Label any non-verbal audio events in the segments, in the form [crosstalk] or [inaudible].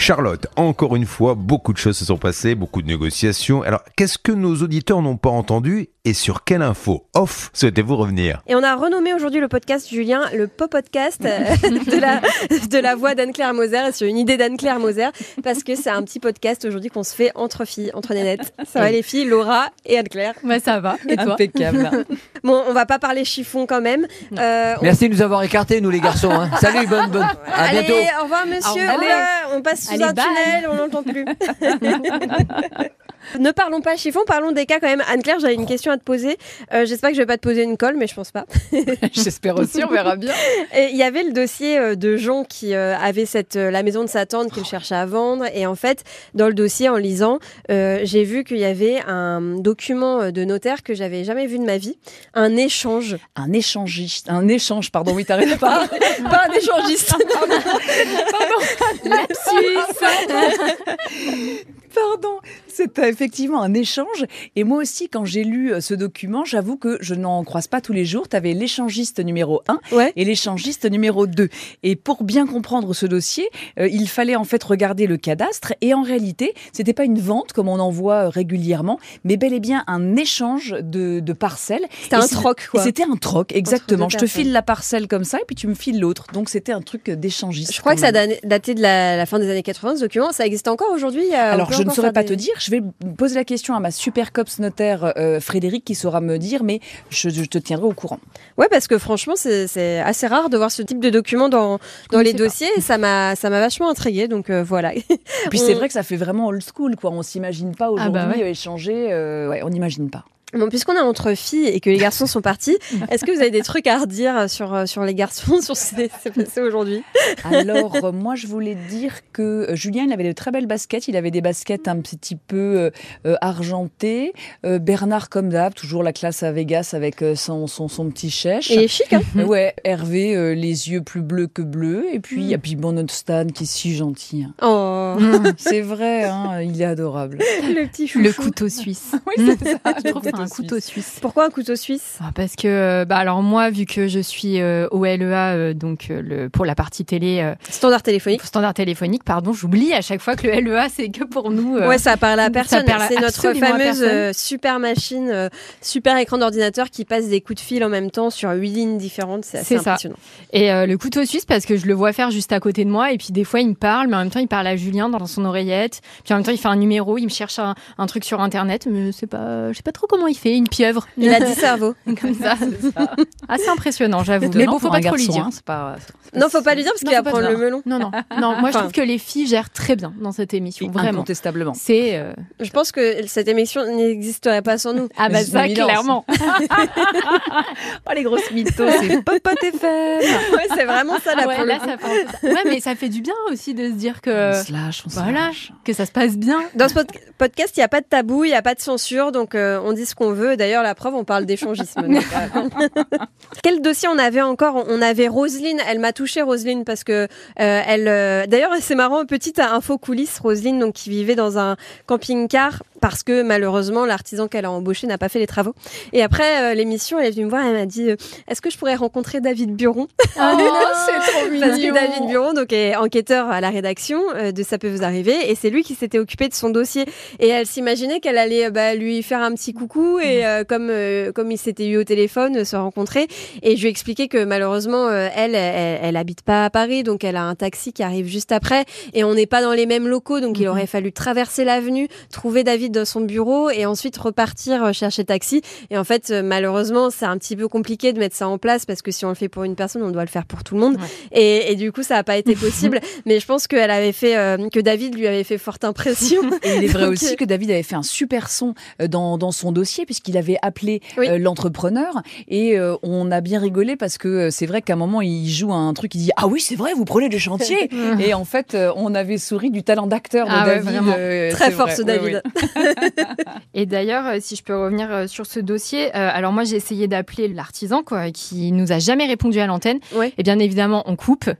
Charlotte, encore une fois, beaucoup de choses se sont passées, beaucoup de négociations. Alors, qu'est-ce que nos auditeurs n'ont pas entendu et sur quelle info off souhaitez-vous revenir? Et on a renommé aujourd'hui le podcast, Julien, le Pop Podcast euh, [laughs] de, la, de la voix d'Anne-Claire Moser, sur une idée d'Anne-Claire Moser, parce que c'est un petit podcast aujourd'hui qu'on se fait entre filles, entre nénettes. Ça va les filles, Laura et Anne-Claire Ouais, ça va. Et toi? Impeccable. [laughs] Bon, on va pas parler chiffon quand même. Euh, on- Merci de nous avoir écartés, nous les garçons. hein. Salut, bonne, bonne. À Allez, bientôt. au revoir monsieur. Au revoir. On passe sous Allez, un bye. tunnel, on n'entend plus. [laughs] ne parlons pas chiffon, parlons des cas quand même. Anne-Claire, j'avais une question à te poser. Euh, J'espère que je vais pas te poser une colle, mais je pense pas. [laughs] J'espère aussi, on verra bien. Il y avait le dossier euh, de gens qui euh, avaient cette, la maison de sa tante qu'ils cherchaient à vendre. Et en fait, dans le dossier, en lisant, euh, j'ai vu qu'il y avait un document de notaire que j'avais jamais vu de ma vie. Un échange. un échangiste, un échange, pardon, oui, raison, pas, [laughs] pas un échangiste. Pardon, c'est euh, effectivement un échange. Et moi aussi, quand j'ai lu euh, ce document, j'avoue que je n'en croise pas tous les jours. Tu avais l'échangiste numéro 1 Ouais. et l'échangiste numéro 2. Et pour bien comprendre ce dossier, euh, il fallait en fait regarder le cadastre. Et en réalité, c'était pas une vente comme on en voit régulièrement, mais bel et bien un échange de, de parcelles. C'était un troc, quoi. C'était un troc, exactement. Je te file la parcelle comme ça et puis tu me files l'autre. Donc c'était un truc d'échangiste. Je crois que ça même. datait de la, la fin des années 80, ce document. Ça existe encore aujourd'hui Alors je ne saurais pas des- te dire. Je vais poser la question à ma super cops notaire euh, Frédéric qui saura me dire, mais je, je te tiendrai au courant. Ouais, parce que franchement, c'est assez rare de voir ce type de document dans, dans les dossiers. Et ça m'a ça m'a vachement intriguée. Donc euh, voilà. Puis c'est vrai que ça fait vraiment old school, quoi. On s'imagine pas aujourd'hui bah ouais. euh, échanger. euh, ouais, on n'imagine pas. Bon, puisqu'on est entre filles et que les garçons sont partis, [laughs] est-ce que vous avez des trucs à redire sur, euh, sur les garçons, sur ce qui s'est passé aujourd'hui? Alors, euh, moi, je voulais dire que euh, Julien, il avait de très belles baskets. Il avait des baskets un petit peu euh, argentées. Euh, Bernard, comme d'hab, toujours la classe à Vegas avec son, son, son petit chèche. Il est chic, hein Ouais, Hervé, euh, les yeux plus bleus que bleus. Et puis, il y a puis bon, notre Stan qui est si gentil. hein. Oh, [laughs] C'est vrai, hein, il est adorable. le petit chouchou. Le couteau suisse. [laughs] Oui, c'est ça. [laughs] Je trouve que c'est un Couteau suisse. Pourquoi un couteau suisse? Ah, Parce que, euh, bah alors moi, vu que je suis euh, au LEA, euh, donc euh, le, pour la partie télé, euh, Standard téléphonique. standard téléphonique, pardon, j'oublie à chaque fois que le LEA, c'est que pour nous. euh, Ouais, ça parle à personne. C'est notre fameuse euh, super machine, euh, super écran d'ordinateur qui passe des coups de fil en même temps sur huit lignes différentes. C'est assez ça. impressionnant. Et euh, le couteau suisse parce que je le vois faire juste à côté de moi et puis des fois il me parle mais en même temps il parle à Julien dans son oreillette puis en même temps il fait un numéro il me cherche un, un truc sur internet mais c'est pas je sais pas trop comment il fait une pieuvre Il a 10 cerveaux. [laughs] comme ça assez impressionnant j'avoue mais bon faut pas trop lui dire hein, c'est pas. Non, faut pas lui dire parce Non, qu'il va prendre le melon. non non non moi je trouve que les filles gèrent très bien dans cette émission vraiment Incontestablement. c'est euh, Je pense que cette émission n'existerait pas sans nous. ah bah ça clairement [laughs] Oh, les grosses mythos, c'est [laughs] Popote FM. Ouais, c'est vraiment ça là ouais, pour le là, ça fait ça. ouais mais ça fait du bien aussi de se dire que On se lâche, on se voilà lâche. que ça se passe bien Dans ce pod- podcast, il n'y a pas de tabou, il n'y a pas de censure, donc euh, on dit ce qu'on veut. D'ailleurs, la preuve, on parle d'échangisme. [laughs] euh. Quel dossier on avait encore? On avait Roselyne. Elle m'a touchée, Roselyne, parce que euh, elle. euh, D'ailleurs, c'est marrant, petite info coulisse, Roselyne, donc qui vivait dans un camping-car parce que malheureusement l'artisan qu'elle a embauché n'a pas fait les travaux. Et après euh, l'émission, elle est venue me voir, elle m'a dit euh, Est-ce que je pourrais rencontrer David Buron [laughs] oh, c'est trop Parce que David Buron donc, est enquêteur à la rédaction euh, de Ça peut vous arriver et c'est lui qui s'était occupé de son dossier. Et elle s'imaginait qu'elle allait bah, lui faire un petit coucou et euh, comme, comme ils s'étaient eu au téléphone, se rencontrer. Et je lui ai expliqué que malheureusement, elle, elle, elle habite pas à Paris, donc elle a un taxi qui arrive juste après et on n'est pas dans les mêmes locaux, donc il aurait fallu traverser l'avenue, trouver David dans son bureau et ensuite repartir euh, chercher taxi. Et en fait, euh, malheureusement, c'est un petit peu compliqué de mettre ça en place parce que si on le fait pour une personne, on doit le faire pour tout le monde. Et, et du coup, ça n'a pas été [laughs] possible. mais je pense qu'elle avait fait, euh, que David lui avait fait forte impression. [laughs] Et il est vrai Donc, aussi que David avait fait un super son dans, dans son dossier puisqu'il avait appelé Oui. euh, l'entrepreneur et euh, on a bien rigolé parce que c'est vrai qu'à un moment il joue un truc, il dit ah oui c'est vrai vous prenez des chantiers [laughs] et en fait on avait souri du talent d'acteur de Ah David. Très fort vrai. ce Oui, David. oui. Et d'ailleurs, euh, si je peux revenir euh, sur ce dossier, euh, alors moi j'ai essayé d'appeler l'artisan quoi, qui nous a jamais répondu à l'antenne. Ouais. Et bien évidemment, on coupe.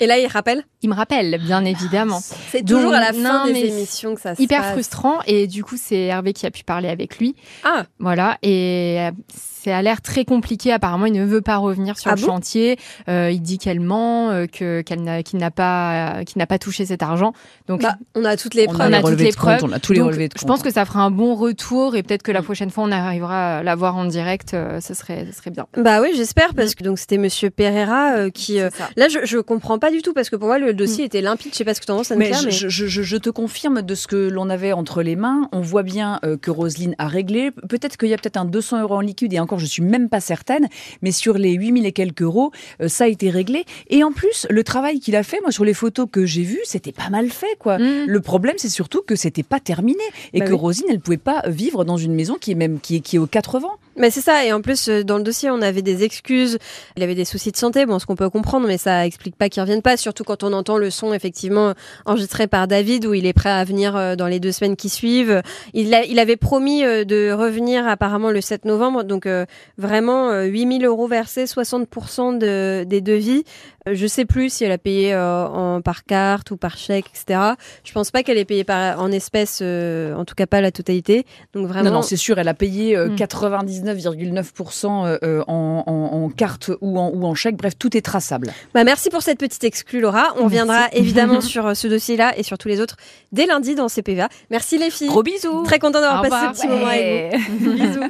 Et là, il rappelle Il me rappelle, bien évidemment. C'est toujours Donc, à la fin non, des mais émissions que ça se Hyper passe. frustrant. Et du coup, c'est Hervé qui a pu parler avec lui. Ah, Voilà. Et euh, c'est à l'air très compliqué. Apparemment, il ne veut pas revenir sur Ah le bon chantier. Euh, il dit qu'elle ment, euh, que qu'elle n'a qu'il n'a pas euh, qu'il n'a pas touché cet argent. Donc bah, on a toutes les On preuves. a, On a toutes les preuves. on a tous les Donc, relevés de je pense que ça fera un bon retour et peut-être que la prochaine fois on arrivera à la voir en direct. euh, ce serait, ce serait bien. Bah oui, j'espère parce que donc c'était Monsieur Pereira euh, qui. euh. Là, je, je comprends pas du tout parce que pour moi le dossier était limpide. Je sais pas ce que tu en penses, Mais mais je- je- je te confirme de ce que l'on avait entre les mains. On voit bien euh, que Roselyne a réglé. Peut-être qu'il y a peut-être un 200 euros en liquide et encore, je suis même pas certaine. Mais sur les 8000 et quelques euros, euh, ça a été réglé. Et en plus, le travail qu'il a fait, moi, sur les photos que j'ai vues, c'était pas mal fait, quoi. Mhm. Le problème, c'est surtout que c'était pas terminé et Bah que oui. Rosine, elle pouvait pas vivre dans une maison qui est même qui est, qui est aux 80. Mais c'est ça, et en plus, euh, dans le dossier, on avait des excuses. Il avait des soucis de santé, bon, ce qu'on peut comprendre, mais ça explique pas qu'il revienne pas, surtout quand on entend le son, effectivement, enregistré par David, où il est prêt à venir euh, dans les deux semaines qui suivent. Il, a- il avait promis euh, de revenir apparemment le 7 novembre, donc euh, vraiment euh, 8000 euros versés, 60% de, des devis. Je sais plus si elle a payé euh, en, par carte ou par chèque, etc. Je pense pas qu'elle ait payé par, en espèces, euh, en tout cas pas la totalité. Donc vraiment. Non, non, c'est sûr, elle a payé euh, Mm. 99,9% euh, euh, en, en- en carte ou en, ou en chèque. Bref, tout est traçable. Bah, merci pour cette petite exclue, Laura. On reviendra [laughs] évidemment sur euh, ce dossier-là et sur tous les autres dès lundi dans CPVA. Merci les filles. Gros bisous Très content d'avoir passé ce petit moment avec vous. [laughs] Bisous.